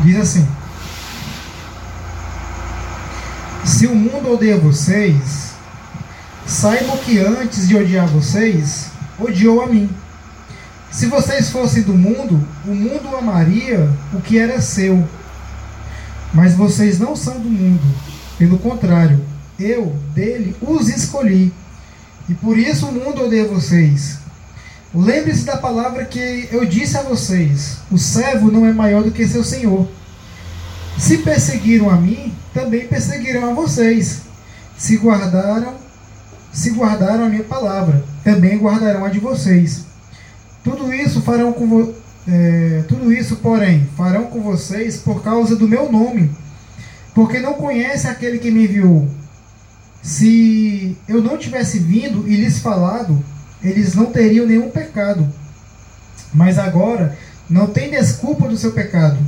Diz assim: Se o mundo odeia vocês, saibam que antes de odiar vocês, odiou a mim. Se vocês fossem do mundo, o mundo amaria o que era seu. Mas vocês não são do mundo. Pelo contrário, eu, dele, os escolhi. E por isso o mundo odeia vocês. Lembre-se da palavra que eu disse a vocês: o servo não é maior do que seu senhor. Se perseguiram a mim, também perseguirão a vocês. Se guardaram, se guardaram a minha palavra, também guardarão a de vocês. Tudo isso farão com é, tudo isso, porém, farão com vocês por causa do meu nome, porque não conhecem aquele que me enviou. Se eu não tivesse vindo e lhes falado, eles não teriam nenhum pecado. Mas agora não tem desculpa do seu pecado.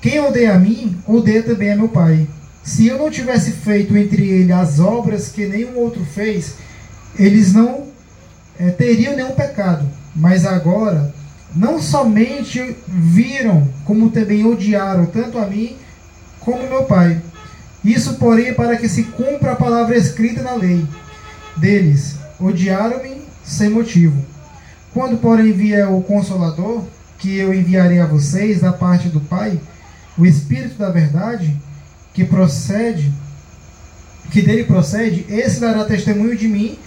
Quem odeia a mim, odeia também a meu Pai. Se eu não tivesse feito entre eles as obras que nenhum outro fez, eles não é, teriam nenhum pecado. Mas agora, não somente viram, como também odiaram tanto a mim como meu Pai. Isso, porém, para que se cumpra a palavra escrita na lei deles: odiaram-me sem motivo. Quando, porém, vier o Consolador, que eu enviarei a vocês da parte do Pai, o Espírito da Verdade, que procede, que dele procede, esse dará testemunho de mim,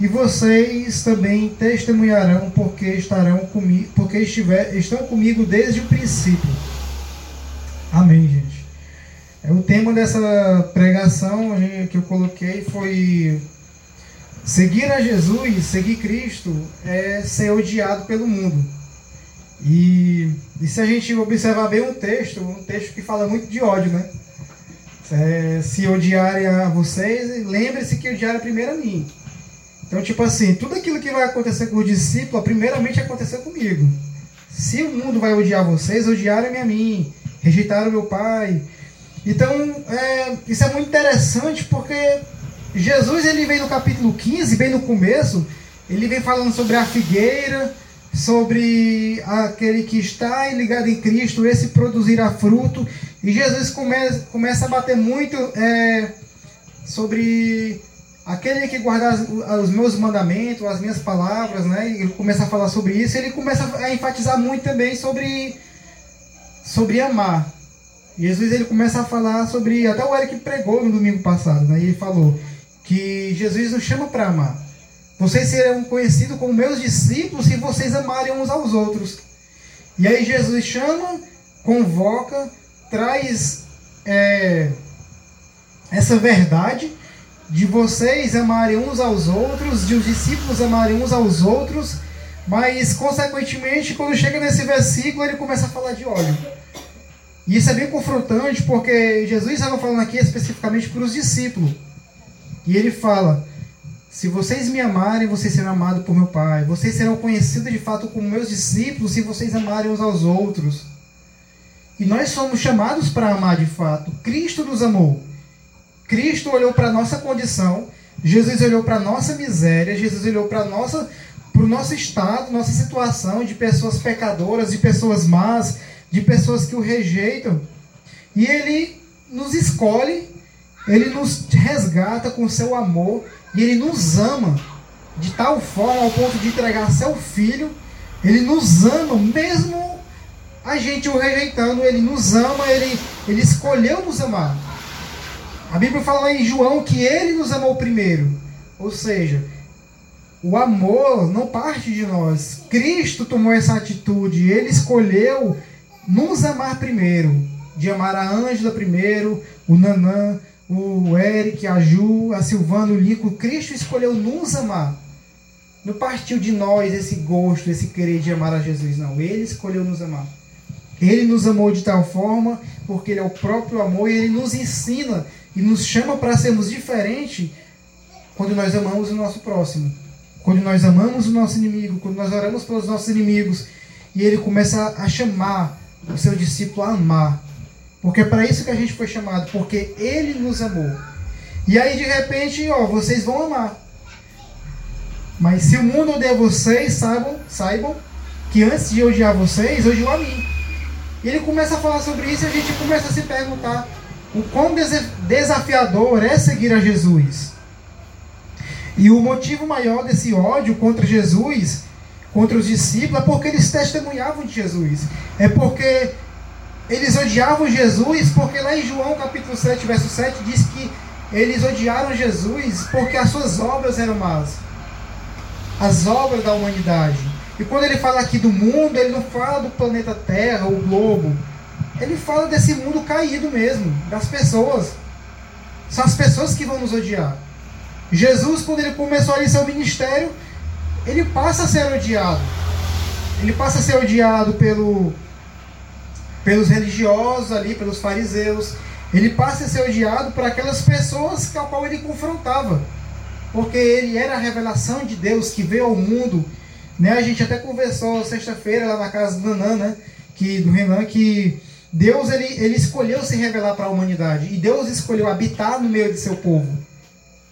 e vocês também testemunharão, porque estarão comigo, porque estiver, estão comigo desde o princípio. Amém, gente. É, o tema dessa pregação que eu coloquei foi Seguir a Jesus, seguir Cristo, é ser odiado pelo mundo. E, e se a gente observar bem um texto, um texto que fala muito de ódio, né? É, se odiarem a vocês, lembre-se que odiaram primeiro a mim. Então, tipo assim, tudo aquilo que vai acontecer com o discípulo, primeiramente aconteceu comigo. Se o mundo vai odiar vocês, odiaram a mim, rejeitaram meu pai. Então, é, isso é muito interessante porque Jesus ele vem no capítulo 15, bem no começo, ele vem falando sobre a figueira, sobre aquele que está ligado em Cristo, esse produzirá fruto. E Jesus come, começa a bater muito é, sobre aquele que guardar os meus mandamentos, as minhas palavras, né? Ele começa a falar sobre isso. Ele começa a enfatizar muito também sobre, sobre amar. Jesus ele começa a falar sobre, até o Eric pregou no domingo passado, né? ele falou que Jesus nos chama para amar. Vocês serão conhecidos como meus discípulos se vocês amarem uns aos outros. E aí Jesus chama, convoca, traz é, essa verdade de vocês amarem uns aos outros, de os discípulos amarem uns aos outros, mas consequentemente, quando chega nesse versículo, ele começa a falar de óleo. E isso é bem confrontante, porque Jesus estava falando aqui especificamente para os discípulos. E ele fala: Se vocês me amarem, vocês serão amados por meu Pai. Vocês serão conhecidos de fato como meus discípulos se vocês amarem uns aos outros. E nós somos chamados para amar de fato. Cristo nos amou. Cristo olhou para a nossa condição. Jesus olhou para a nossa miséria. Jesus olhou para nossa para o nosso estado, nossa situação de pessoas pecadoras, de pessoas más, de pessoas que o rejeitam. E ele nos escolhe ele nos resgata com seu amor e ele nos ama de tal forma ao ponto de entregar seu filho. Ele nos ama mesmo a gente o rejeitando, ele nos ama, ele, ele escolheu nos amar. A Bíblia fala em João que ele nos amou primeiro. Ou seja, o amor não parte de nós. Cristo tomou essa atitude, ele escolheu nos amar primeiro. De amar a Ângela primeiro, o Nanã, o Eric, a Ju, a Silvana, o Lico, Cristo escolheu nos amar. Não partiu de nós esse gosto, esse querer de amar a Jesus, não. Ele escolheu nos amar. Ele nos amou de tal forma, porque Ele é o próprio amor, e Ele nos ensina e nos chama para sermos diferentes quando nós amamos o nosso próximo. Quando nós amamos o nosso inimigo, quando nós oramos pelos nossos inimigos, e Ele começa a chamar o seu discípulo a amar. Porque é para isso que a gente foi chamado, porque ele nos amou. E aí de repente, ó, vocês vão amar. Mas se o mundo odeia vocês, saibam, saibam que antes de odiar vocês, odiou a mim. E ele começa a falar sobre isso e a gente começa a se perguntar o quão desafiador é seguir a Jesus. E o motivo maior desse ódio contra Jesus, contra os discípulos, é porque eles testemunhavam de Jesus. É porque eles odiavam Jesus, porque lá em João capítulo 7, verso 7, diz que eles odiaram Jesus porque as suas obras eram más. As obras da humanidade. E quando ele fala aqui do mundo, ele não fala do planeta Terra, o globo. Ele fala desse mundo caído mesmo, das pessoas. São as pessoas que vão nos odiar. Jesus, quando ele começou ali seu ministério, ele passa a ser odiado. Ele passa a ser odiado pelo, pelos religiosos ali, pelos fariseus. Ele passa a ser odiado por aquelas pessoas com a qual ele confrontava. Porque ele era a revelação de Deus que veio ao mundo. Né? A gente até conversou sexta-feira lá na casa do Nanan, né? que, do Renan, que Deus ele, ele escolheu se revelar para a humanidade. E Deus escolheu habitar no meio de seu povo.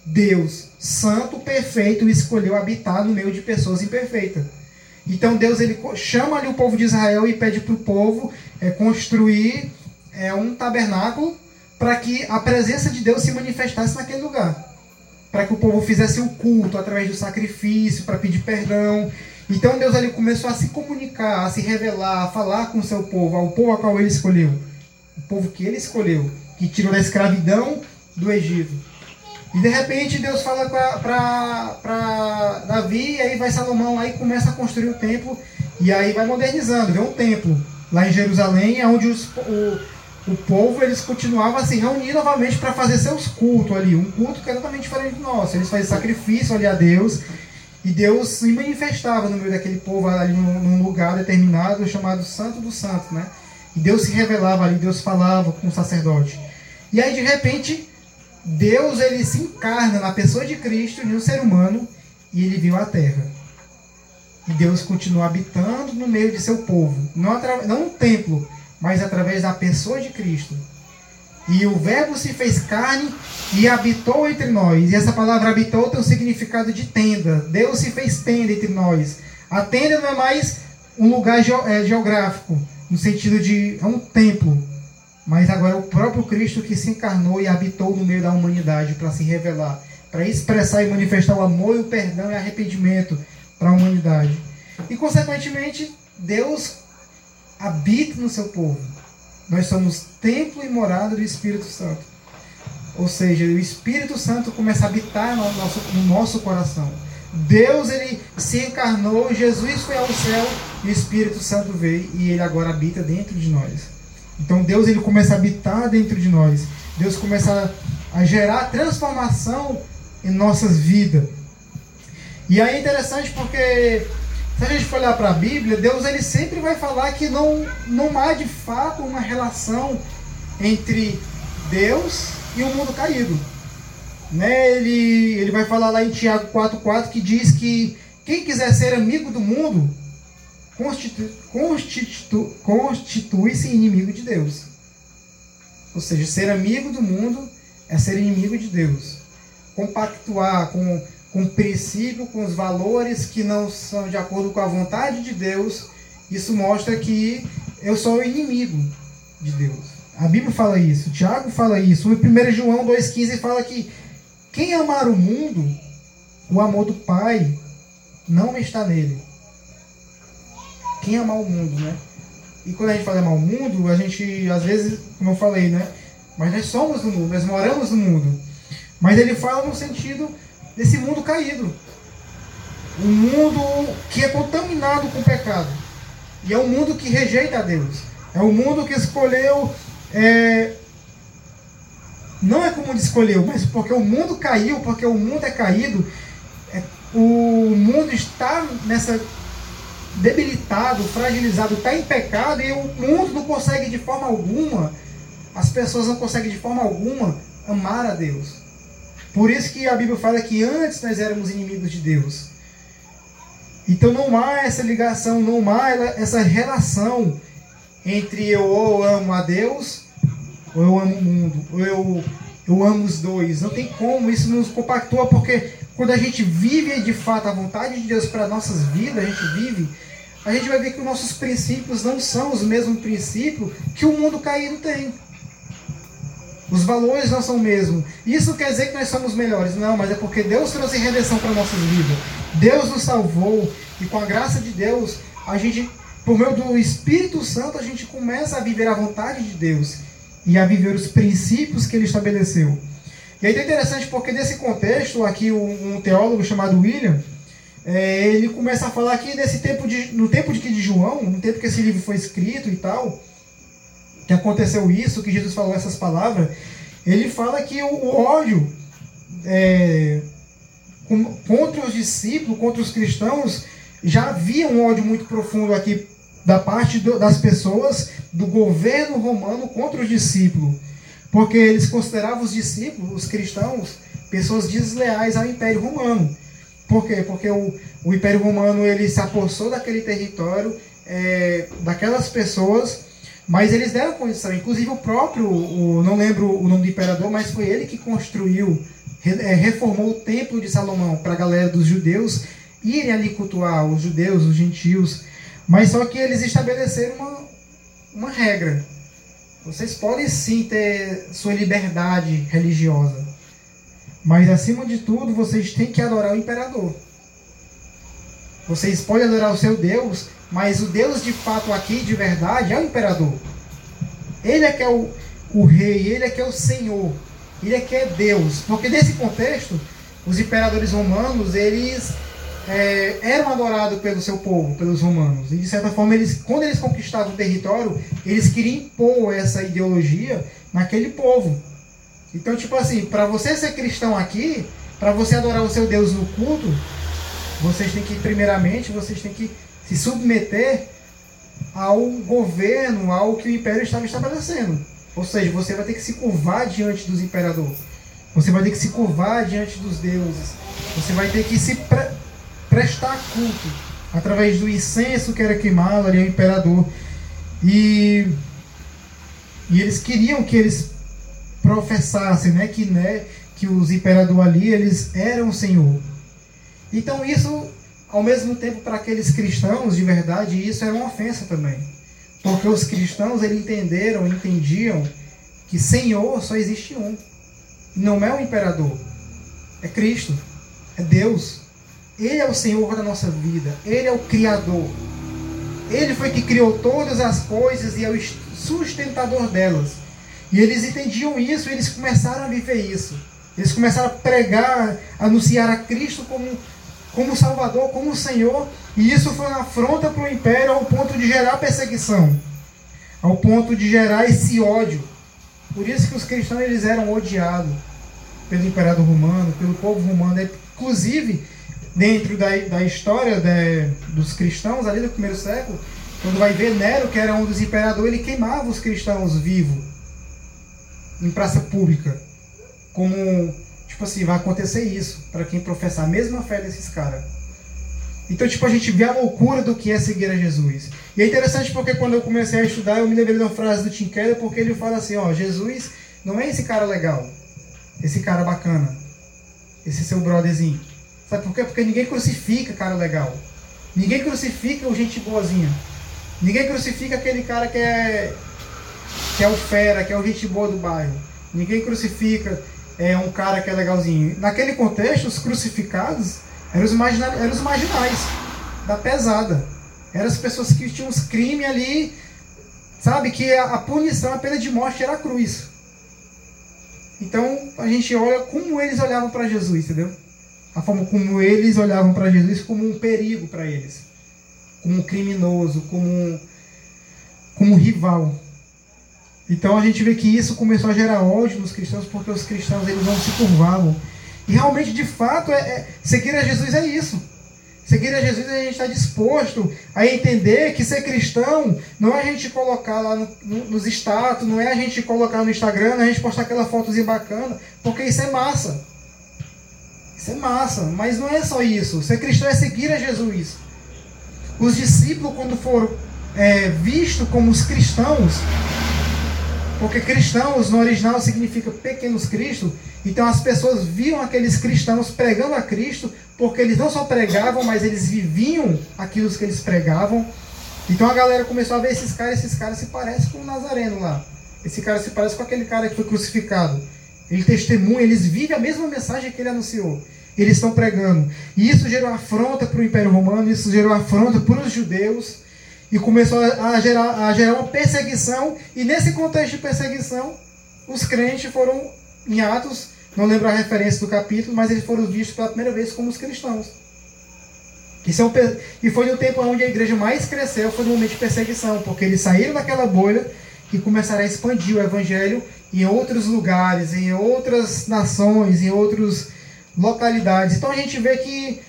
Deus, santo, perfeito, escolheu habitar no meio de pessoas imperfeitas. Então Deus ele chama ali o povo de Israel e pede para o povo é, construir é, um tabernáculo para que a presença de Deus se manifestasse naquele lugar. Para que o povo fizesse um culto através do sacrifício, para pedir perdão. Então Deus ali começou a se comunicar, a se revelar, a falar com o seu povo, ao povo a qual ele escolheu. O povo que ele escolheu, que tirou da escravidão do Egito. E de repente Deus fala para Davi, e aí vai Salomão e começa a construir o templo, e aí vai modernizando, vê um templo lá em Jerusalém, onde os, o, o povo eles continuavam a se reunir novamente para fazer seus cultos ali, um culto que era totalmente diferente do nosso. Eles faziam sacrifício ali a Deus, e Deus se manifestava no meio daquele povo ali num, num lugar determinado chamado Santo dos Santos, né? E Deus se revelava ali, Deus falava com o sacerdote. E aí de repente Deus ele se encarna na pessoa de Cristo, em um ser humano, e ele viu a terra. E Deus continua habitando no meio de seu povo. Não, não no templo, mas através da pessoa de Cristo. E o Verbo se fez carne e habitou entre nós. E essa palavra habitou tem o significado de tenda. Deus se fez tenda entre nós. A tenda não é mais um lugar é, geográfico, no sentido de é um templo, mas agora é o próprio Cristo que se encarnou e habitou no meio da humanidade para se revelar, para expressar e manifestar o amor e o perdão e arrependimento para a humanidade. E, consequentemente, Deus habita no seu povo. Nós somos templo e morada do Espírito Santo. Ou seja, o Espírito Santo começa a habitar no nosso, no nosso coração. Deus ele se encarnou, Jesus foi ao céu e o Espírito Santo veio e ele agora habita dentro de nós. Então Deus ele começa a habitar dentro de nós. Deus começa a, gerar transformação em nossas vidas. E aí é interessante porque se a gente for olhar para a Bíblia, Deus ele sempre vai falar que não, não há de fato uma relação entre Deus e o mundo caído. Né? Ele, ele vai falar lá em Tiago 4,4 que diz que quem quiser ser amigo do mundo constitu, constitu, constitui-se inimigo de Deus. Ou seja, ser amigo do mundo é ser inimigo de Deus. Compactuar com, com o princípio, com os valores que não são de acordo com a vontade de Deus, isso mostra que eu sou inimigo de Deus. A Bíblia fala isso, Tiago fala isso. O 1 João 2,15 fala que quem amar o mundo, o amor do Pai não está nele quem amar o mundo, né? E quando a gente fala amar o mundo, a gente, às vezes, como eu falei, né? Mas nós somos do mundo, nós moramos no mundo. Mas ele fala no sentido desse mundo caído. Um mundo que é contaminado com pecado. E é um mundo que rejeita a Deus. É um mundo que escolheu. É... Não é como escolheu, mas porque o mundo caiu, porque o mundo é caído. É... O mundo está nessa debilitado, fragilizado, está em pecado e o mundo não consegue de forma alguma, as pessoas não conseguem de forma alguma amar a Deus. Por isso que a Bíblia fala que antes nós éramos inimigos de Deus. Então não há essa ligação, não há essa relação entre eu ou amo a Deus ou eu amo o mundo, ou eu, eu amo os dois. Não tem como, isso nos compactua, porque quando a gente vive de fato a vontade de Deus para nossas vidas, a gente vive a gente vai ver que os nossos princípios não são os mesmos princípios que o mundo caído tem. Os valores não são o mesmo. Isso quer dizer que nós somos melhores. Não, mas é porque Deus trouxe redenção para nossas vidas. Deus nos salvou. E com a graça de Deus, a gente, por meio do Espírito Santo, a gente começa a viver a vontade de Deus. E a viver os princípios que ele estabeleceu. E aí é interessante porque nesse contexto, aqui um, teólogo chamado William, é, ele começa a falar aqui nesse tempo de, no tempo de, de João, no tempo que esse livro foi escrito e tal, que aconteceu isso, que Jesus falou essas palavras, ele fala que o, ódio é, contra os discípulos, contra os cristãos, já havia um ódio muito profundo aqui da parte do, das pessoas, do governo romano contra os discípulos. Porque eles consideravam os discípulos, os cristãos, pessoas desleais ao Império Romano. Por quê? Porque o, o Império Romano ele se apossou daquele território, é, daquelas pessoas mas eles deram condição, inclusive o próprio, o, não lembro o nome do imperador, mas foi ele que construiu, é, reformou o templo de Salomão para a galera dos judeus irem ali cultuar, os judeus, os gentios. Mas só que eles estabeleceram uma, uma regra. Vocês podem sim ter sua liberdade religiosa, mas acima de tudo vocês têm que adorar o imperador. Vocês podem adorar o seu Deus, mas o Deus de fato aqui, de verdade, é o imperador. Ele é que é o, o rei, ele é que é o senhor, ele é que é Deus. Porque nesse contexto, os imperadores romanos, eles é, eram adorados pelo seu povo, pelos romanos. E de certa forma, eles, quando eles conquistavam o território, eles queriam impor essa ideologia naquele povo. Então, tipo assim, para você ser cristão aqui, para você adorar o seu Deus no culto, vocês têm que, primeiramente, vocês têm que se submeter ao governo, ao que o império estava estabelecendo. Ou seja, você vai ter que se curvar diante dos imperadores. Você vai ter que se curvar diante dos deuses. Você vai ter que se pre prestar culto através do incenso que era queimado ali ao imperador. E, e eles queriam que eles professassem, né, que, né, que os imperadores ali eles eram o Senhor. Então isso ao mesmo tempo, para aqueles cristãos, de verdade, isso era uma ofensa também. Porque os cristãos eles entenderam, entendiam que Senhor só existe um. Não é o imperador, é Cristo, é Deus. Ele é o Senhor da nossa vida, Ele é o Criador. Ele foi que criou todas as coisas e é o sustentador delas. E eles entendiam isso eles começaram a viver isso. Eles começaram a pregar, anunciar a Cristo como como Salvador, como Senhor, e isso foi uma afronta para o império ao ponto de gerar perseguição, ao ponto de gerar esse ódio. Por isso que os cristãos eles eram odiados pelo imperador romano, pelo povo romano. Inclusive, dentro da, da história de, dos cristãos ali do primeiro século, quando vai ver Nero, que era um dos imperadores, ele queimava os cristãos vivos em praça pública, como Tipo assim, vai acontecer isso para quem professar a mesma fé desses caras. Então, tipo, a gente vê a loucura do que é seguir a Jesus. E é interessante porque quando eu comecei a estudar, eu me lembrei de uma frase do Tim Keller, porque ele fala assim, ó, Jesus não é esse cara legal, esse cara bacana, esse seu brotherzinho. Sabe por quê? Porque ninguém crucifica cara legal. Ninguém crucifica o gente boazinha. Ninguém crucifica aquele cara que é que é o fera, que é o gente boa do bairro. Ninguém crucifica é um cara que é legalzinho. Naquele contexto, os crucificados eram os, eram os marginais da pesada. Eram as pessoas que tinham os crimes ali, sabe? Que a, a punição, a pena de morte era a cruz. Então a gente olha como eles olhavam para Jesus, entendeu? A forma como eles olhavam para Jesus como um perigo para eles, como um criminoso, como um, como um rival. Então a gente vê que isso começou a gerar ódio nos cristãos porque os cristãos eles não se curvavam. E realmente, de fato, é, é, seguir a Jesus é isso. Seguir a Jesus é a gente estar disposto a entender que ser cristão não é a gente colocar lá no, no, nos status, não é a gente colocar no Instagram, não é a gente postar aquela fotozinha bacana, porque isso é massa. Isso é massa, mas não é só isso. Ser cristão é seguir a Jesus. Os discípulos, quando foram é, vistos como os cristãos, Porque cristãos no original significa pequenos Cristo. Então as pessoas viam aqueles cristãos pregando a Cristo, porque eles não só pregavam, mas eles viviam aquilo que eles pregavam. Então a galera começou a ver esses caras, esses caras se parecem com o Nazareno lá. Esse cara se parece com aquele cara que foi crucificado. Ele testemunha, eles vivem a mesma mensagem que ele anunciou. Eles estão pregando. E isso gerou afronta para o Império Romano, isso gerou afronta para os judeus e começou a gerar, a gerar uma perseguição. E nesse contexto de perseguição, os crentes foram em Atos, não lembro a referência do capítulo, mas eles foram vistos pela primeira vez como os cristãos. Isso é um, e foi no tempo onde a igreja mais cresceu, foi no momento de perseguição, porque eles saíram daquela bolha e começaram a expandir o evangelho em outros lugares, em outras nações, em outras localidades. Então a gente vê que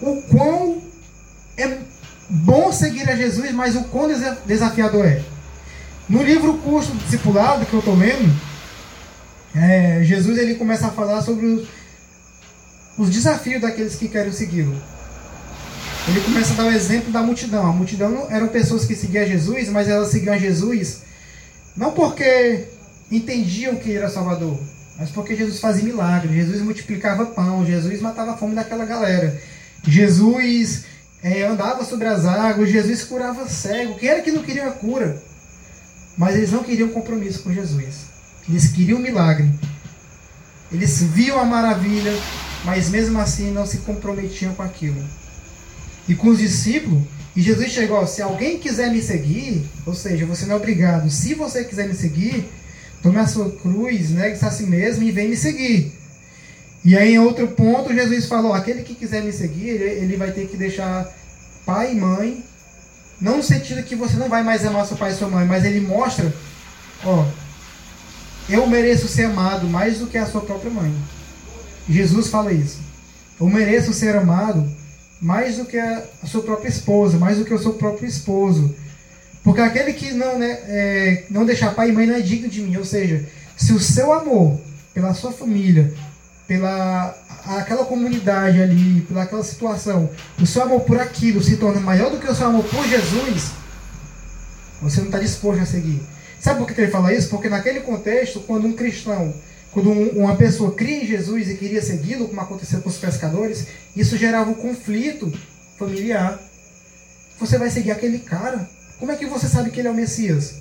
o quão é bom seguir a Jesus, mas o quão desafiador é. No livro Curso do Discipulado que eu estou lendo, é, Jesus ele começa a falar sobre os, os desafios daqueles que querem segui-lo. Ele começa a dar o exemplo da multidão. A multidão eram pessoas que seguiam Jesus, mas elas seguiam Jesus não porque entendiam que era Salvador, mas porque Jesus fazia milagres, Jesus multiplicava pão, Jesus matava a fome daquela galera. Jesus é, andava sobre as águas, Jesus curava cego. Quem era que não queria a cura? Mas eles não queriam compromisso com Jesus. Eles queriam milagre. Eles viam a maravilha, mas mesmo assim não se comprometiam com aquilo. E com os discípulos, e Jesus chegou, se alguém quiser me seguir, ou seja, você não é obrigado, se você quiser me seguir, tome a sua cruz, negue-se a si mesmo e vem me seguir. E aí, em outro ponto, Jesus falou: aquele que quiser me seguir, ele vai ter que deixar pai e mãe. Não no sentido que você não vai mais amar seu pai e sua mãe, mas ele mostra: ó, eu mereço ser amado mais do que a sua própria mãe. Jesus fala isso. Eu mereço ser amado mais do que a sua própria esposa, mais do que o seu próprio esposo. Porque aquele que não, né, é, não deixar pai e mãe não é digno de mim. Ou seja, se o seu amor pela sua família, pela aquela comunidade ali, pela aquela situação, o seu amor por aquilo se torna maior do que o seu amor por Jesus, você não está disposto a seguir. Sabe por que ele fala isso? Porque naquele contexto, quando um cristão quando uma pessoa cria em Jesus e queria segui-lo, como aconteceu com os pescadores, isso gerava um conflito familiar. Você vai seguir aquele cara? Como é que você sabe que ele é o Messias?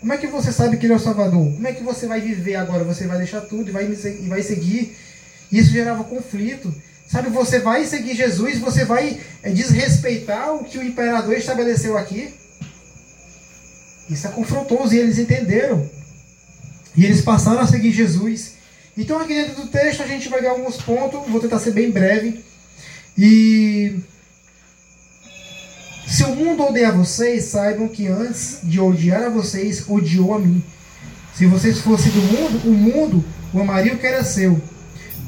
Como é que você sabe que ele é o Salvador? Como é que você vai viver agora? Você vai deixar tudo e vai, e vai seguir? Isso gerava conflito. Sabe, você vai seguir Jesus, você vai é, desrespeitar o que o imperador estabeleceu aqui. Isso é confrontoso e eles entenderam. E eles passaram a seguir Jesus. Então aqui dentro do texto a gente vai ver alguns pontos, vou tentar ser bem breve. E se o mundo odeia vocês, saibam que antes de odiar a vocês, odiou a mim. Se vocês fossem do mundo, o mundo o amaria o que era seu.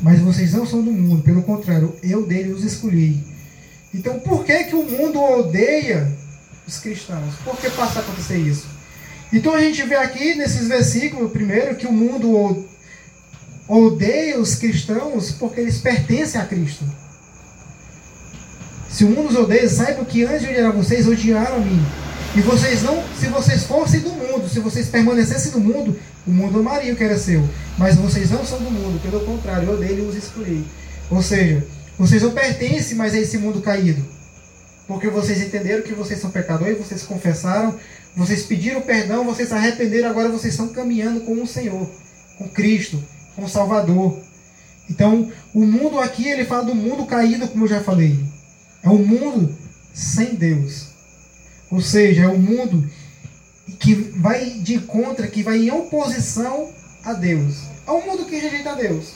Mas vocês não são do mundo, pelo contrário, eu dele os escolhi. Então por que, que o mundo odeia os cristãos? Por que passa a acontecer isso? Então a gente vê aqui nesses versículos, primeiro, que o mundo odeia os cristãos porque eles pertencem a Cristo. Se o mundo os odeia, saibam que antes de odiar vocês, odiaram a mim. E vocês não, se vocês fossem do mundo, se vocês permanecessem do mundo, o mundo amaria o que era seu. Mas vocês não são do mundo, pelo contrário, eu dele os escolhi. Ou seja, vocês não pertencem mais a esse mundo caído. Porque vocês entenderam que vocês são pecadores, vocês confessaram, vocês pediram perdão, vocês se arrependeram, agora vocês estão caminhando com o Senhor, com Cristo com o Salvador. Então, o mundo aqui, ele fala do mundo caído, como eu já falei. É um mundo sem Deus. Ou seja, é um mundo que vai de contra, que vai em oposição a Deus. É um mundo que rejeita Deus.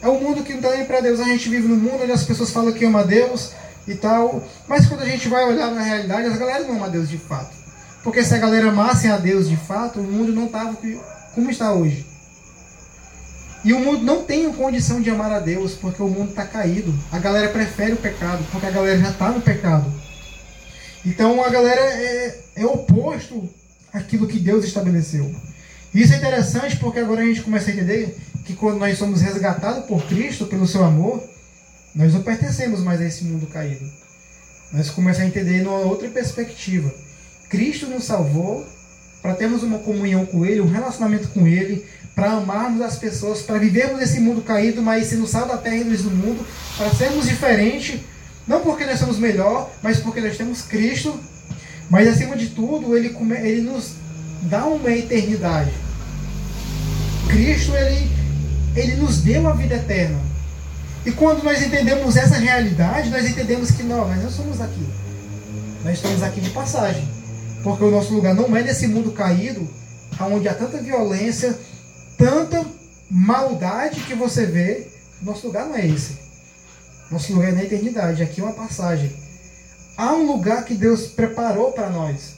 É um mundo que não está nem para Deus. A gente vive num mundo onde as pessoas falam que ama Deus e tal. Mas quando a gente vai olhar na realidade, as galera não ama Deus de fato. Porque se a galera amasse a Deus de fato, o mundo não estava como está hoje. E o mundo não tem condição de amar a Deus porque o mundo está caído. A galera prefere o pecado porque a galera já está no pecado. Então a galera é, é oposto àquilo que Deus estabeleceu. Isso é interessante porque agora a gente começa a entender que quando nós somos resgatados por Cristo, pelo seu amor, nós não pertencemos mais a esse mundo caído. Nós começamos a entender numa outra perspectiva. Cristo nos salvou para termos uma comunhão com Ele, um relacionamento com Ele, para amarmos as pessoas, para vivermos esse mundo caído, mas sendo sal da terra e luz do mundo, para sermos diferentes, não porque nós somos melhor, mas porque nós temos Cristo, mas acima de tudo, Ele, ele nos dá uma eternidade. Cristo, Ele, ele nos deu a vida eterna. E quando nós entendemos essa realidade, nós entendemos que não, nós não somos aqui. Nós estamos aqui de passagem. Porque o nosso lugar não é nesse mundo caído, onde há tanta violência, tanta maldade que você vê. Nosso lugar não é esse. Nosso lugar é na eternidade. Aqui é uma passagem. Há um lugar que Deus preparou para nós.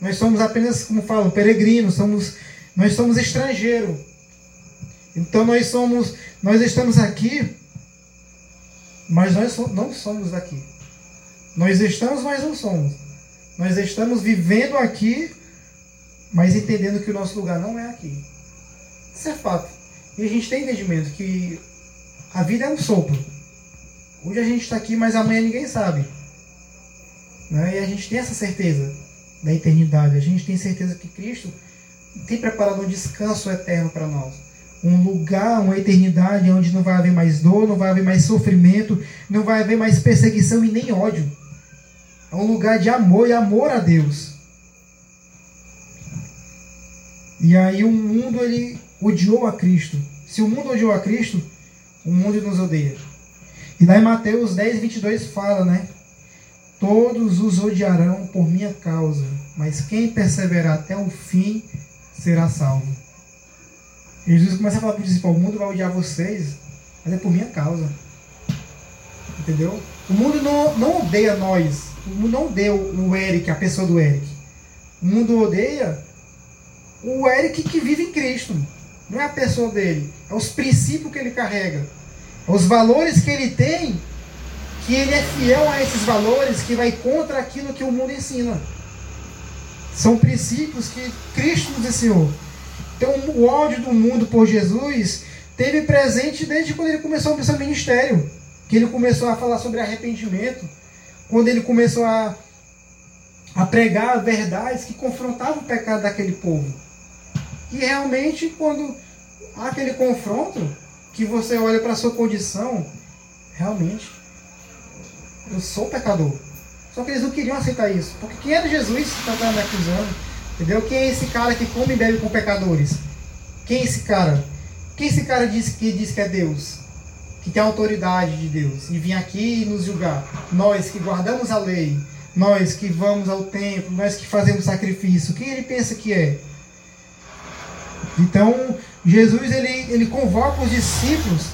Nós somos apenas, como falo, peregrinos, somos, nós somos estrangeiros. Então nós somos, nós estamos aqui, mas nós não somos daqui. Nós estamos, mas não somos. Nós estamos vivendo aqui, mas entendendo que o nosso lugar não é aqui. Isso é fato. E a gente tem entendimento que a vida é um sopro. Hoje a gente está aqui, mas amanhã ninguém sabe. Né? E a gente tem essa certeza da eternidade. A gente tem certeza que Cristo tem preparado um descanso eterno para nós. Um lugar, uma eternidade onde não vai haver mais dor, não vai haver mais sofrimento, não vai haver mais perseguição e nem ódio. É um lugar de amor e amor a Deus. E aí o mundo ele odiou a Cristo. Se o mundo odiou a Cristo, o mundo nos odeia. E lá em Mateus 10, 22 fala, né? Todos os odiarão por minha causa, mas quem perseverar até o fim será salvo. Jesus começa a falar para os discípulos: o mundo vai odiar vocês, mas é por minha causa. Entendeu? O mundo não, não odeia nós, o mundo não odeia o Eric, a pessoa do Eric. O mundo odeia o Eric que vive em Cristo. Não é a pessoa dele, é os princípios que ele carrega, os valores que ele tem que ele é fiel a esses valores, que vai contra aquilo que o mundo ensina. São princípios que Cristo nos ensinou. Então, o ódio do mundo por Jesus teve presente desde quando ele começou o seu ministério, que ele começou a falar sobre arrependimento, quando ele começou a, a pregar verdades que confrontavam o pecado daquele povo. E realmente, quando há aquele confronto, que você olha para a sua condição, realmente eu sou pecador. Só que eles não queriam aceitar isso. Porque quem era Jesus que está me acusando? Entendeu? Quem é esse cara que come e bebe com pecadores? Quem é esse cara? Quem é esse cara diz que diz que é Deus? Que tem a autoridade de Deus e vir aqui e nos julgar. Nós que guardamos a lei, nós que vamos ao templo, nós que fazemos sacrifício, quem ele pensa que é? Então, Jesus ele, ele convoca os discípulos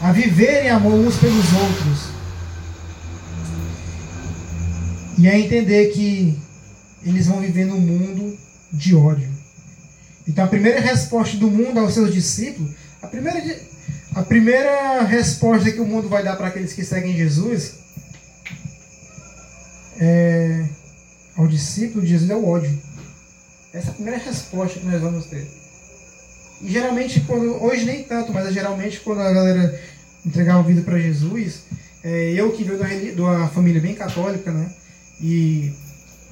a viverem amor uns pelos outros e a entender que eles vão viver num mundo de ódio. Então a primeira resposta do mundo aos seus discípulos, a primeira, a primeira resposta que o mundo vai dar para aqueles que seguem Jesus é, ao discípulo de Jesus é o ódio. Essa é a primeira resposta que nós vamos ter. E geralmente, quando, hoje nem tanto, mas geralmente quando a galera entregava a vida para Jesus, é, eu que venho de uma família bem católica, né? E,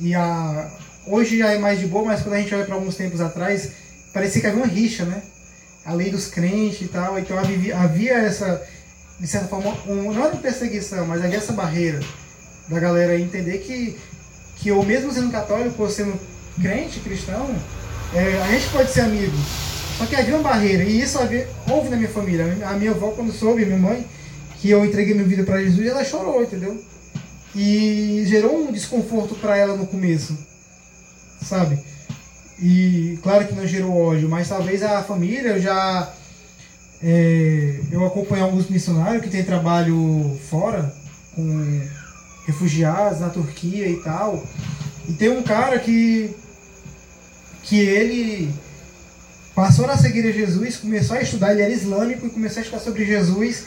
e a, hoje já é mais de boa, mas quando a gente olha para alguns tempos atrás, parecia que havia uma rixa, né? A lei dos crentes e tal. Então havia, havia essa, de certa forma, um, não era perseguição, mas havia essa barreira da galera entender que, que eu mesmo sendo católico, ou sendo crente, cristão, é, a gente pode ser amigo. Só que havia uma barreira, e isso havia, houve na minha família. A minha avó, quando soube, minha mãe, que eu entreguei minha vida para Jesus, ela chorou, entendeu? e gerou um desconforto para ela no começo, sabe? E claro que não gerou ódio, mas talvez a família eu já é, eu acompanho alguns missionários que têm trabalho fora com refugiados na Turquia e tal. E tem um cara que que ele passou a seguir Jesus, começou a estudar, ele era islâmico e começou a estudar sobre Jesus,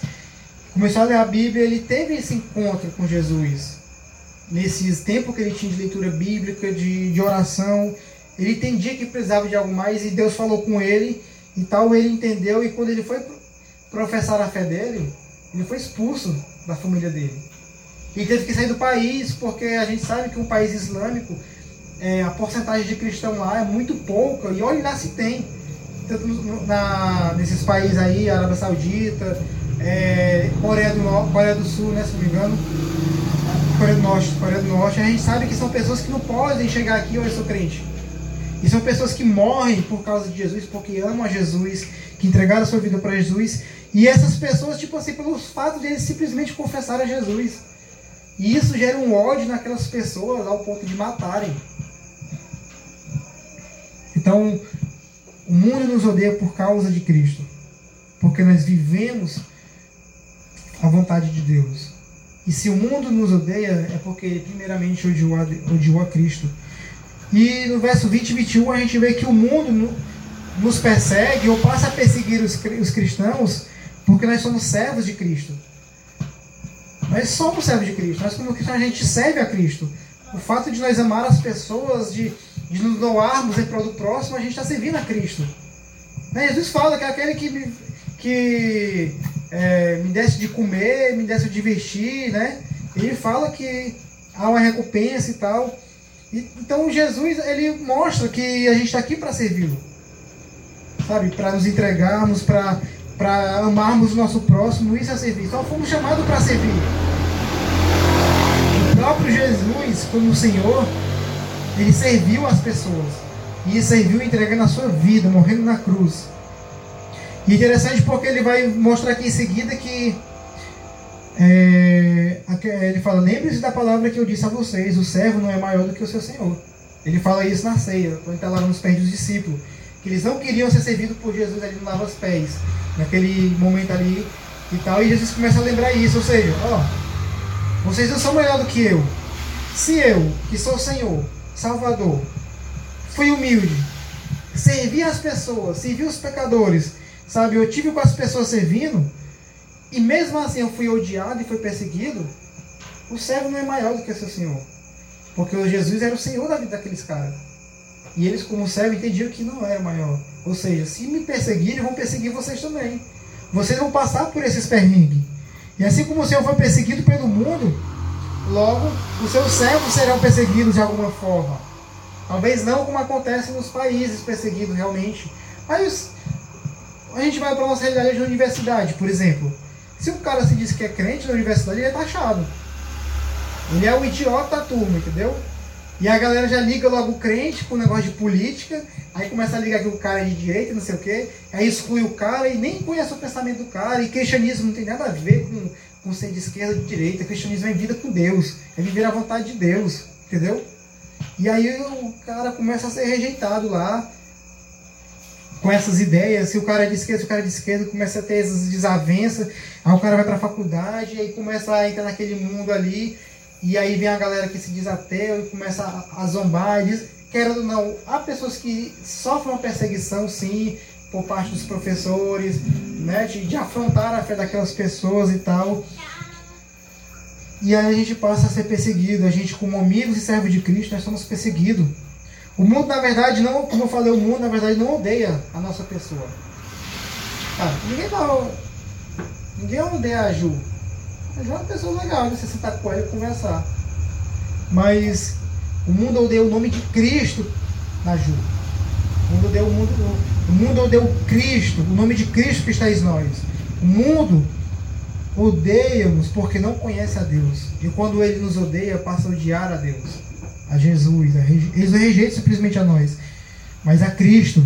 começou a ler a Bíblia, ele teve esse encontro com Jesus nesses tempos que ele tinha de leitura bíblica, de, de oração, ele entendia que precisava de algo mais e Deus falou com ele e tal, ele entendeu e quando ele foi professar a fé dele, ele foi expulso da família dele. Ele teve que sair do país porque a gente sabe que um país islâmico é, a porcentagem de cristão lá é muito pouca, e olha lá se tem. Na, nesses países aí, Arábia Saudita, é, Coreia, do Norte, Coreia do Sul, né, se não me engano, Coreia do Norte, Coreia do Norte, a gente sabe que são pessoas que não podem chegar aqui, eu sou crente. E são pessoas que morrem por causa de Jesus, porque amam a Jesus, que entregaram a sua vida para Jesus. E essas pessoas, tipo assim, pelo fato de eles simplesmente confessarem a Jesus. E isso gera um ódio naquelas pessoas ao ponto de matarem. Então, o mundo nos odeia por causa de Cristo. Porque nós vivemos a vontade de Deus. E se o mundo nos odeia, é porque ele primeiramente odiou a, odiou a Cristo. E no verso 20 e 21 a gente vê que o mundo nos persegue ou passa a perseguir os, os cristãos porque nós somos servos de Cristo. Nós somos servos de Cristo. Nós, como cristãos, a gente serve a Cristo. O fato de nós amar as pessoas, de, de nos doarmos em prol do próximo, a gente está servindo a Cristo. Né? Jesus fala que é aquele que me, que, é, me desse de comer, me desse de vestir, né? Ele fala que há uma recompensa e tal. E, então Jesus ele mostra que a gente está aqui para servi-lo, sabe? Para nos entregarmos, para para amarmos o nosso próximo, isso é servir. Então fomos chamados para servir. O próprio Jesus, como Senhor, ele serviu as pessoas. E serviu entregando a sua vida, morrendo na cruz. E interessante porque ele vai mostrar aqui em seguida que é, ele fala, lembre-se da palavra que eu disse a vocês, o servo não é maior do que o seu Senhor. Ele fala isso na ceia, quando está lá nos pés dos discípulos. Que eles não queriam ser servidos por Jesus ali no lava os pés. Naquele momento ali e tal. E Jesus começa a lembrar isso. Ou seja, ó, vocês não são maior do que eu. Se eu, que sou o Senhor, Salvador, fui humilde, servi as pessoas, servi os pecadores, sabe, eu tive com as pessoas servindo, e mesmo assim eu fui odiado e fui perseguido, o servo não é maior do que seu Senhor. Porque Jesus era o Senhor da vida daqueles caras. E eles, como servo, entendiam que não era maior. Ou seja, se me perseguirem, vão perseguir vocês também. Vocês vão passar por esses perrengues. E assim como o Senhor foi perseguido pelo mundo, logo os seus servos serão perseguidos de alguma forma. Talvez não como acontece nos países perseguidos realmente. Mas a gente vai para a nossa realidade de universidade, por exemplo. Se o cara se diz que é crente na universidade, ele é taxado. Ele é o idiota da turma, entendeu? E a galera já liga logo o crente com o negócio de política, aí começa a ligar que o cara é de direita, não sei o quê, aí exclui o cara e nem conhece o pensamento do cara. E cristianismo não tem nada a ver com, com ser de esquerda ou de direita. Cristianismo é vida com Deus, é viver a vontade de Deus, entendeu? E aí o cara começa a ser rejeitado lá, com essas ideias, se o cara é de esquerda, se o cara é de esquerda, começa a ter essas desavenças, aí o cara vai para a faculdade, e aí começa a entrar naquele mundo ali, e aí vem a galera que se diz ateu e começa a, a zombar, e diz, querendo ou não, há pessoas que sofrem uma perseguição, sim, por parte dos professores, né, de, de afrontar a fé daquelas pessoas e tal. E aí a gente passa a ser perseguido, a gente como amigos e servos de Cristo, nós somos perseguidos. O mundo, na verdade, não, como eu falei, o mundo, na verdade, não odeia a nossa pessoa. Ah, ninguém não. Ninguém odeia a Ju. A Ju é uma pessoa legal? Você sentar com ela e conversar. Mas o mundo odeia o nome de Cristo na Ju. O mundo odeia o mundo. O mundo o Cristo, o nome de Cristo que está em nós. O mundo odeia-nos porque não conhece a Deus. E quando ele nos odeia, passa a odiar a Deus a Jesus. Eles não rejeitam simplesmente a nós, mas a Cristo.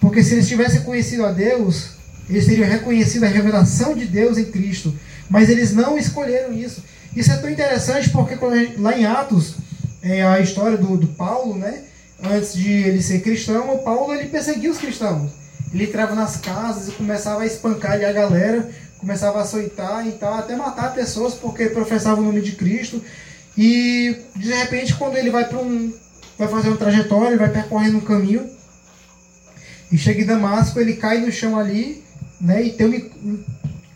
Porque se eles tivessem conhecido a Deus, eles teriam reconhecido a revelação de Deus em Cristo. Mas eles não escolheram isso. Isso é tão interessante porque lá em Atos, é a história do, do Paulo, né? Antes de ele ser cristão, o Paulo ele perseguia os cristãos. Ele entrava nas casas e começava a espancar ali a galera, começava a açoitar e tal, até matar pessoas porque professavam o nome de Cristo. E de repente, quando ele vai para um. vai fazer uma trajetória, vai percorrendo um caminho. E chega em Damasco, ele cai no chão ali, né? E tem um,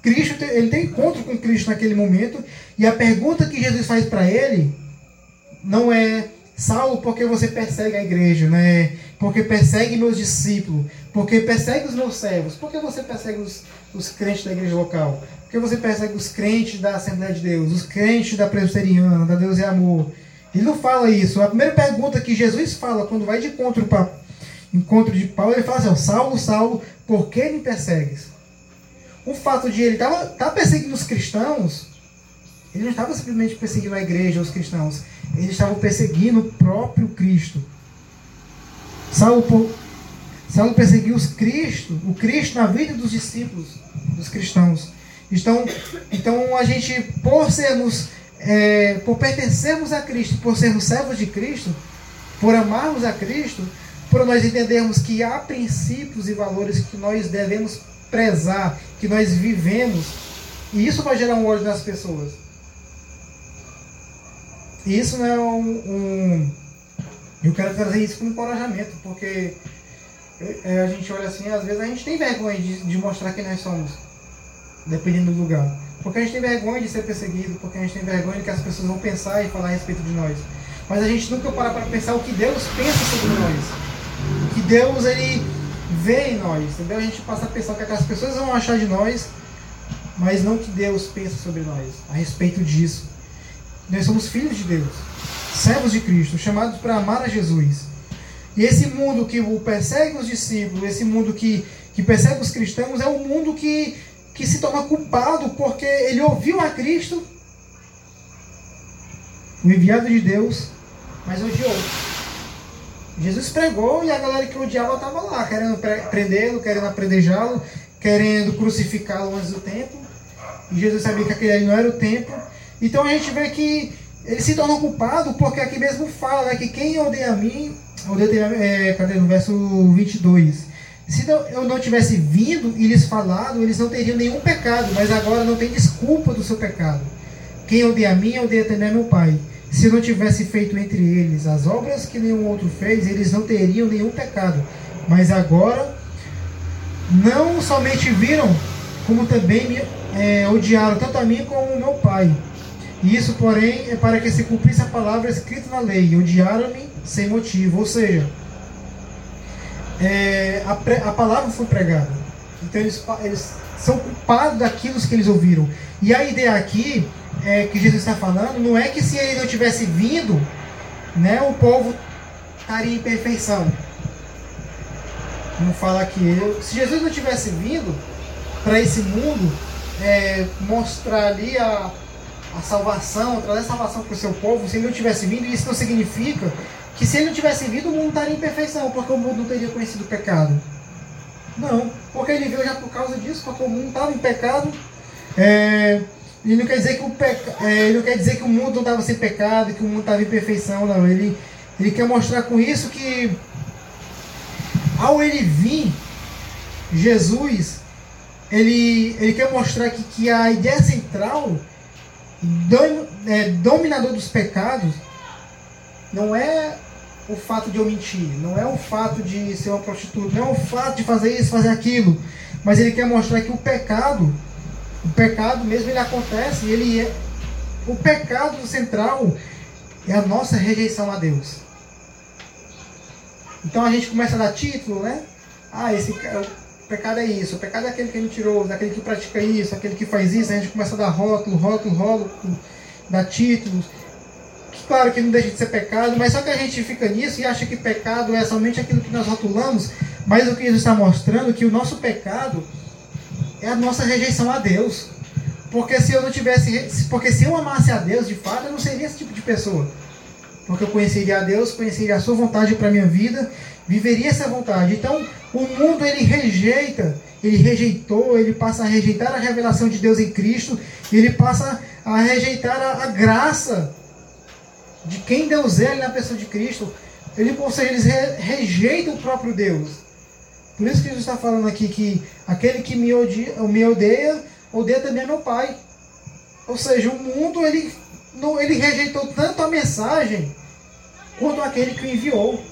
Cristo, ele tem encontro com Cristo naquele momento. E a pergunta que Jesus faz para ele não é Saulo, porque você persegue a igreja, né? Porque persegue meus discípulos, porque persegue os meus servos, porque você persegue os, os crentes da igreja local? Porque você persegue os crentes da Assembleia de Deus, os crentes da Presbiteriana, da Deus é Amor. Ele não fala isso. A primeira pergunta que Jesus fala quando vai de encontro para encontro de Paulo, ele fala assim: Saulo, Saulo, por que me persegues? O fato de ele estar tá perseguindo os cristãos, ele não estava simplesmente perseguindo a igreja, os cristãos. Ele estava perseguindo o próprio Cristo. Saulo, Saulo perseguiu os Cristo, o Cristo na vida dos discípulos, dos cristãos. Então, então a gente, por sermos, é, por pertencermos a Cristo, por sermos servos de Cristo, por amarmos a Cristo, por nós entendermos que há princípios e valores que nós devemos prezar, que nós vivemos, e isso vai gerar um ódio nas pessoas. E isso não é um, um eu quero trazer isso como encorajamento, porque é, a gente olha assim, às vezes a gente tem vergonha de, de mostrar quem nós somos, dependendo do lugar. Porque a gente tem vergonha de ser perseguido, porque a gente tem vergonha de que as pessoas vão pensar e falar a respeito de nós. Mas a gente nunca para para pensar o que Deus pensa sobre nós. O que Deus ele vê em nós. Entendeu? A gente passa a pensar o que as pessoas vão achar de nós, mas não o que Deus pensa sobre nós a respeito disso. Nós somos filhos de Deus, servos de Cristo, chamados para amar a Jesus. E esse mundo que persegue os discípulos, esse mundo que, que persegue os cristãos, é um mundo que, que se torna culpado porque ele ouviu a Cristo, o enviado de Deus, mas odiou. Jesus pregou e a galera que odiava estava lá, querendo prendê-lo, querendo apredejá-lo, querendo crucificá-lo antes do tempo. E Jesus sabia que aquele ali não era o tempo. Então a gente vê que ele se tornou culpado porque aqui mesmo fala né, que quem odeia a mim é, cadê no verso 22? Se eu não tivesse vindo e lhes falado, eles não teriam nenhum pecado, mas agora não tem desculpa do seu pecado. Quem odeia a mim, odeia também a meu Pai. Se eu não tivesse feito entre eles as obras que nenhum outro fez, eles não teriam nenhum pecado. Mas agora, não somente viram, como também me é, odiaram, tanto a mim como meu Pai. Isso, porém, é para que se cumprisse a palavra escrita na lei: odiaram-me sem motivo. Ou seja, é, a, pre, a, palavra foi pregada. Então eles, eles são culpados daquilo que eles ouviram. E a ideia aqui é, que Jesus está falando não é que se ele não tivesse vindo, né, o povo estaria em perfeição. Não fala aqui. Se Jesus não tivesse vindo para esse mundo, é, mostrar ali a, a salvação, trazer a salvação para o seu povo, se ele não tivesse vindo, isso não significa que se ele não tivesse vindo, o mundo estaria em perfeição, porque o mundo não teria conhecido o pecado. Não, porque ele veio já por causa disso, porque o mundo estava em pecado. É, ele não quer dizer que o peca, é, ele não quer dizer que o mundo não estava sem pecado, que o mundo estava em perfeição, não. Ele, ele quer mostrar com isso que ao ele vir, Jesus, ele, ele quer mostrar que, que a ideia central, dominador dos pecados, não é o fato de eu mentir, não é o fato de ser uma prostituta, não é o fato de fazer isso, fazer aquilo, mas ele quer mostrar que o pecado, o pecado mesmo ele acontece, ele é o pecado central é a nossa rejeição a Deus. Então a gente começa a dar título, né? Ah, esse pecado é isso, o pecado é aquele que é mentiroso, aquele que pratica isso, aquele que faz isso, a gente começa a dar rótulo, rótulo, rótulo, dar títulos. Claro que não deixa de ser pecado, mas só que a gente fica nisso e acha que pecado é somente aquilo que nós rotulamos, mas o que Jesus está mostrando é que o nosso pecado é a nossa rejeição a Deus. Porque se eu não tivesse, porque se eu amasse a Deus de fato, eu não seria esse tipo de pessoa. Porque eu conheceria a Deus, conheceria a sua vontade para a minha vida, viveria essa vontade. Então, o mundo ele rejeita, ele rejeitou, ele passa a rejeitar a revelação de Deus em Cristo, ele passa a rejeitar a, a graça de quem Deus é na pessoa de Cristo, ele, ou seja, eles re, rejeitam o próprio Deus. Por isso que Jesus está falando aqui que aquele que me odeia, me odeia, odeia também meu Pai. Ou seja, o mundo ele, ele rejeitou tanto a mensagem quanto aquele que o enviou.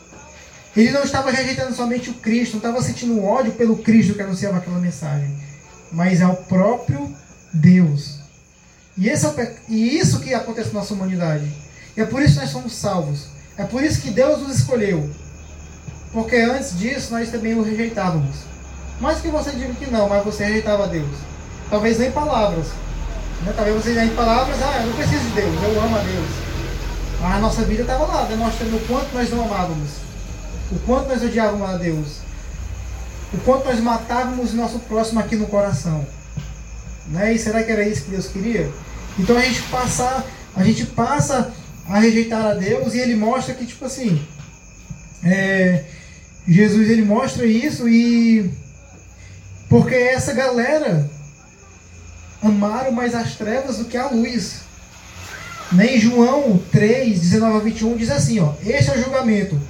Ele não estava rejeitando somente o Cristo, não estava sentindo ódio pelo Cristo que anunciava aquela mensagem, mas é o próprio Deus. E, esse é e isso que acontece na nossa humanidade. E é por isso que nós somos salvos. É por isso que Deus nos escolheu. Porque antes disso nós também o rejeitávamos. Mais que você diga que não, mas você rejeitava Deus. Talvez nem palavras. Né? Talvez você nem palavras, ah, eu não preciso de Deus, eu amo a Deus. a nossa vida estava lá, demonstrando o quanto nós não amávamos, o quanto nós odiávamos a Deus, o quanto nós matávamos o nosso próximo aqui no coração. Né? E será que era isso que Deus queria? Então a gente passa, a gente passa a rejeitar a Deus e ele mostra que, tipo assim, é, Jesus ele mostra isso e porque essa galera amaram mais as trevas do que a luz. Nem João 3, 19 a 21 diz assim: ó, Este é o julgamento.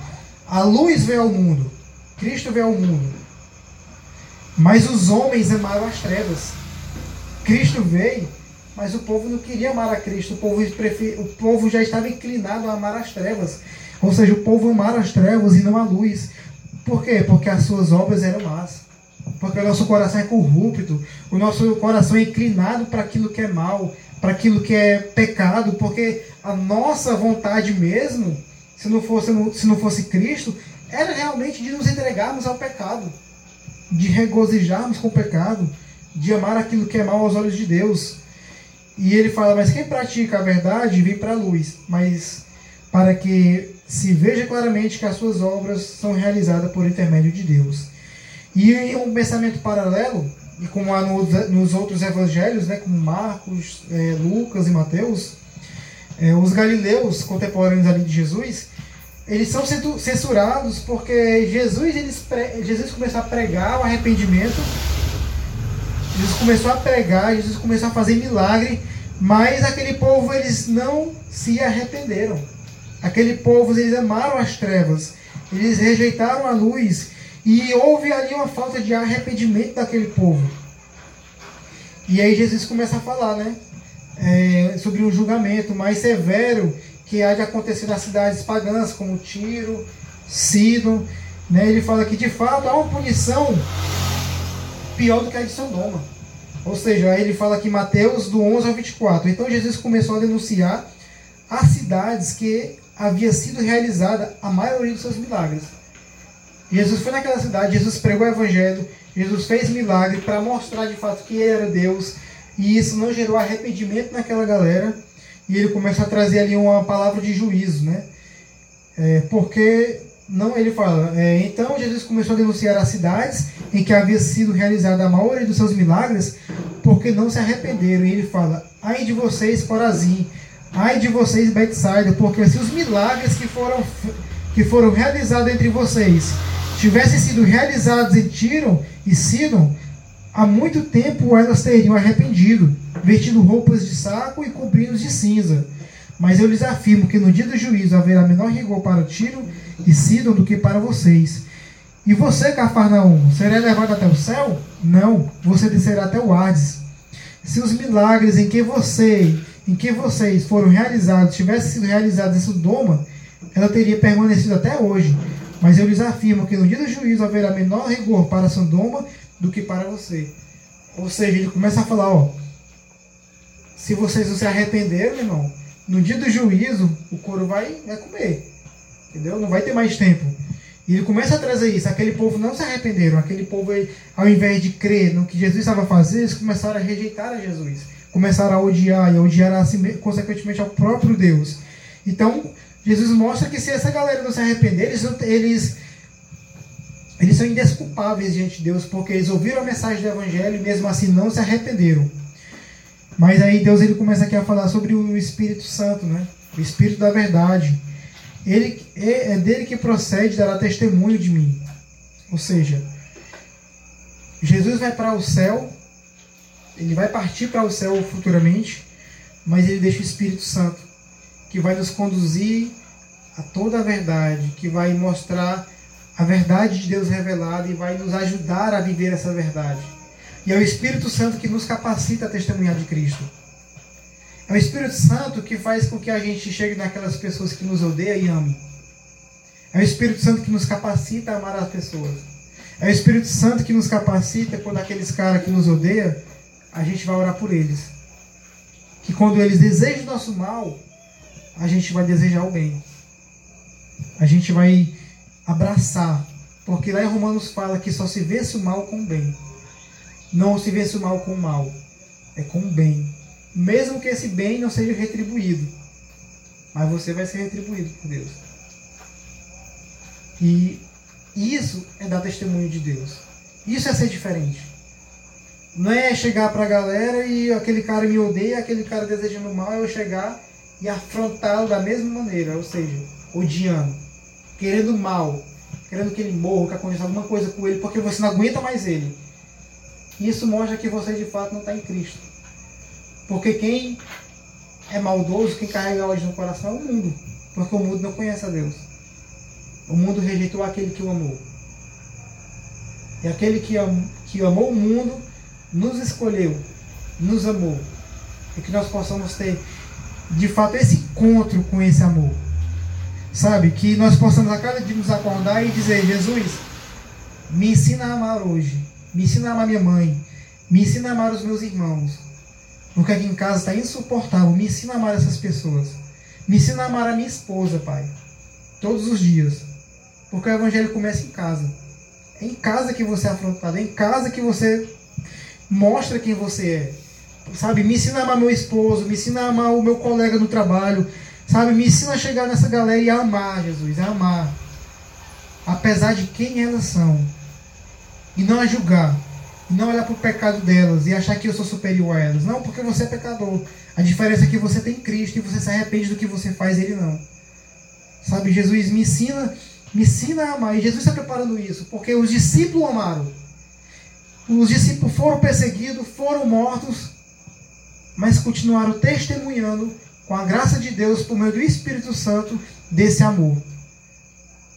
A luz veio ao mundo, Cristo veio ao mundo. Mas os homens amaram as trevas. Cristo veio, mas o povo não queria amar a Cristo. O povo, prefer... o povo já estava inclinado a amar as trevas. Ou seja, o povo amara as trevas e não a luz. Por quê? Porque as suas obras eram más. Porque o nosso coração é corrupto. O nosso coração é inclinado para aquilo que é mal, para aquilo que é pecado. Porque a nossa vontade mesmo, se não fosse, se não fosse Cristo, era realmente de nos entregarmos ao pecado. De regozijarmos com o pecado de amar aquilo que é mal aos olhos de Deus. E ele fala: Mas quem pratica a verdade vem para a luz, mas para que se veja claramente que as suas obras são realizadas por intermédio de Deus. E um pensamento paralelo, e como há nos outros evangelhos, né, como Marcos, é, Lucas e Mateus, é, os galileus contemporâneos ali de Jesus, eles são censurados porque Jesus, eles, Jesus começou a pregar o arrependimento Jesus começou a pregar, Jesus começou a fazer milagre, mas aquele povo eles não se arrependeram. Aquele povo eles amaram as trevas, eles rejeitaram a luz e houve ali uma falta de arrependimento daquele povo. E aí Jesus começa a falar, né, é, sobre um julgamento mais severo que há de acontecer nas cidades pagãs, como Tiro, Sidon. Né, ele fala que de fato há uma punição pior do que a de Sodoma. Ou seja, ele fala aqui Mateus do 11 ao 24. Então Jesus começou a denunciar as cidades que havia sido realizada a maioria dos seus milagres. Jesus foi naquela cidade, Jesus pregou o evangelho, Jesus fez milagre para mostrar de fato que ele era Deus, e isso não gerou arrependimento naquela galera, e ele começa a trazer ali uma palavra de juízo, né? É, porque não, ele fala, é, então Jesus começou a denunciar as cidades em que havia sido realizada a maioria dos seus milagres, porque não se arrependeram. E ele fala, ai de vocês, Corazim, ai de vocês, Betsaida, porque se os milagres que foram, que foram realizados entre vocês tivessem sido realizados em Tiro e Sidon, há muito tempo elas teriam arrependido, vestindo roupas de saco e cobrindo de cinza. Mas eu lhes afirmo que no dia do juízo haverá menor rigor para Tiro e Sidon do que para vocês. E você, Cafarnaum, será levado até o céu? Não, você descerá até o Hades. Se os milagres em que você, em que vocês foram realizados tivessem sido realizados em Sodoma, ela teria permanecido até hoje. Mas eu lhes afirmo que no dia do juízo haverá menor rigor para Sodoma do que para você. Ou seja, ele começa a falar, ó, se vocês não se arrependeram, irmão, no dia do juízo, o couro vai, vai comer. Entendeu? Não vai ter mais tempo. E ele começa a trazer isso. Aquele povo não se arrependeram. Aquele povo, ao invés de crer no que Jesus estava fazendo, eles começaram a rejeitar a Jesus. Começaram a odiar e a odiar, assim, consequentemente, ao próprio Deus. Então, Jesus mostra que se essa galera não se arrepender, eles, eles, eles são indesculpáveis diante de Deus, porque eles ouviram a mensagem do Evangelho e mesmo assim não se arrependeram. Mas aí Deus ele começa aqui a falar sobre o Espírito Santo, né? O Espírito da verdade. Ele é, dele que procede dará testemunho de mim. Ou seja, Jesus vai para o céu, ele vai partir para o céu futuramente, mas ele deixa o Espírito Santo, que vai nos conduzir a toda a verdade, que vai mostrar a verdade de Deus revelada e vai nos ajudar a viver essa verdade. E é o Espírito Santo que nos capacita a testemunhar de Cristo. É o Espírito Santo que faz com que a gente chegue naquelas pessoas que nos odeiam e ame. É o Espírito Santo que nos capacita a amar as pessoas. É o Espírito Santo que nos capacita quando aqueles caras que nos odeiam, a gente vai orar por eles. Que quando eles desejam o nosso mal, a gente vai desejar o bem. A gente vai abraçar. Porque lá em Romanos fala que só se vence o mal com o bem. Não se vence o mal com o mal. É com o bem mesmo que esse bem não seja retribuído. mas você vai ser retribuído por Deus. E isso é dar testemunho de Deus. Isso é ser diferente. Não é chegar para a galera e aquele cara me odeia, aquele cara desejando mal, eu chegar e afrontá-lo da mesma maneira, ou seja, odiando, querendo mal, querendo que ele morra, que aconteça alguma coisa com ele, porque você não aguenta mais ele. Isso mostra que você de fato não está em Cristo. Porque quem é maldoso, quem carrega ódio no coração é o mundo. Porque o mundo não conhece a Deus. O mundo rejeitou aquele que o amou. E aquele que, am, que amou o mundo nos escolheu, nos amou. E que nós possamos ter, de fato, esse encontro com esse amor. Sabe? Que nós possamos a cada dia nos acordar e dizer: Jesus, me ensina a amar hoje. Me ensina a amar minha mãe. Me ensina a amar os meus irmãos. Porque aqui em casa está insuportável. Me ensina a amar essas pessoas. Me ensina a amar a minha esposa, Pai. Todos os dias. Porque o evangelho começa em casa. É em casa que você é afrontado. É em casa que você mostra quem você é. Sabe? Me ensina a amar meu esposo. Me ensina a amar o meu colega no trabalho. Sabe? Me ensina a chegar nessa galera e amar, Jesus. Amar. Apesar de quem elas são. E não a julgar não olhar para o pecado delas e achar que eu sou superior a elas. Não, porque você é pecador. A diferença é que você tem Cristo e você se arrepende do que você faz, ele não. Sabe, Jesus me ensina, me ensina a amar. E Jesus está preparando isso, porque os discípulos amaram. Os discípulos foram perseguidos, foram mortos, mas continuaram testemunhando com a graça de Deus, por meio do Espírito Santo, desse amor.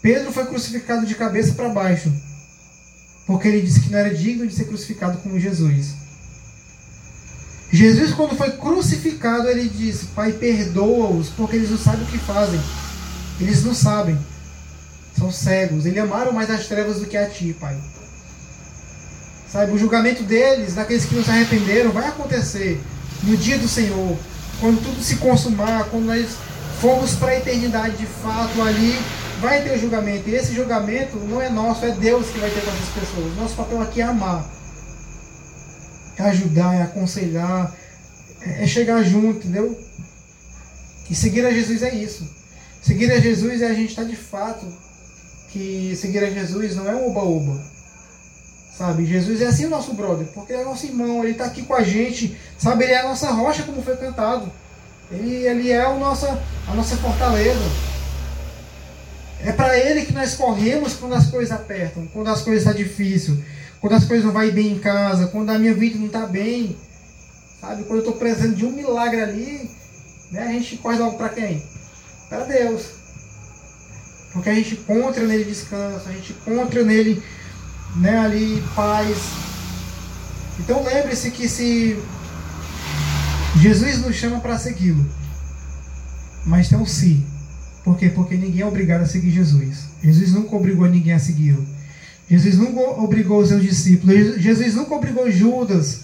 Pedro foi crucificado de cabeça para baixo porque ele disse que não era digno de ser crucificado como Jesus. Jesus, quando foi crucificado, ele disse: Pai, perdoa-os, porque eles não sabem o que fazem. Eles não sabem. São cegos. Eles amaram mais as trevas do que a ti, Pai. Sabe, o julgamento deles, daqueles que não se arrependeram, vai acontecer no dia do Senhor. Quando tudo se consumar, quando nós formos para a eternidade de fato ali, vai ter julgamento. E esse julgamento não é nosso, é Deus que vai ter com essas pessoas. Nosso papel aqui é amar. É ajudar, é aconselhar, é chegar junto, entendeu? E seguir a Jesus é isso. Seguir a Jesus é a gente estar tá de fato que seguir a Jesus não é um oba-oba. Sabe? Jesus é assim o nosso brother, porque ele é nosso irmão, ele está aqui com a gente, sabe? Ele é a nossa rocha, como foi cantado. Ele, ele é o nossa, a nossa fortaleza. É para Ele que nós corremos quando as coisas apertam, quando as coisas estão tá difíceis, quando as coisas não vão bem em casa, quando a minha vida não está bem. Sabe? Quando eu estou precisando de um milagre ali, né, a gente corre logo para quem? Para Deus. Porque a gente encontra nele descanso, a gente encontra nele né, ali paz. Então lembre-se que se Jesus nos chama para segui-lo, mas tem um si. Por quê? Porque ninguém é obrigado a seguir Jesus. Jesus nunca obrigou ninguém a segui-lo. Jesus nunca obrigou os seus discípulos. Jesus nunca obrigou Judas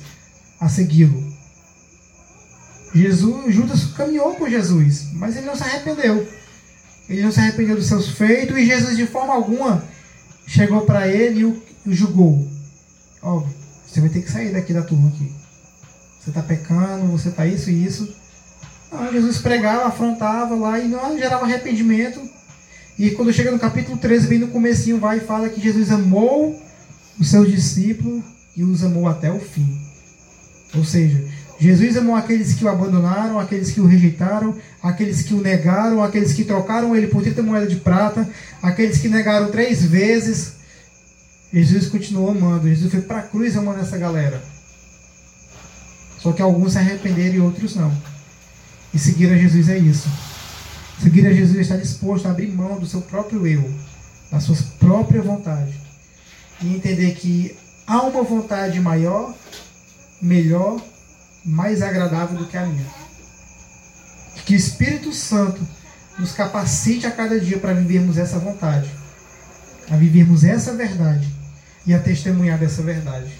a segui-lo. Jesus, Judas caminhou com Jesus, mas ele não se arrependeu. Ele não se arrependeu dos seus feitos e Jesus de forma alguma chegou para ele julgou. Ó, você vai ter que sair daqui da turma aqui. Você está pecando, você está isso e isso. Ah, Jesus pregava, afrontava lá e não gerava arrependimento. E quando chega no capítulo 13, bem no comecinho, vai e fala que Jesus amou os seus discípulos e os amou até o fim. Ou seja, Jesus amou aqueles que o abandonaram, aqueles que o rejeitaram, aqueles que o negaram, aqueles que trocaram ele por 30 moedas de prata, aqueles que negaram três vezes. Jesus continuou amando. Jesus foi para a cruz amando essa galera. Só que alguns se arrependeram e outros não. E seguir a Jesus é isso. Seguir a Jesus é estar disposto a abrir mão do seu próprio eu, da sua própria vontade. E entender que há uma vontade maior, melhor, mais agradável do que a minha. Que o Espírito Santo nos capacite a cada dia para vivermos essa vontade, a vivermos essa verdade e a testemunhar dessa verdade.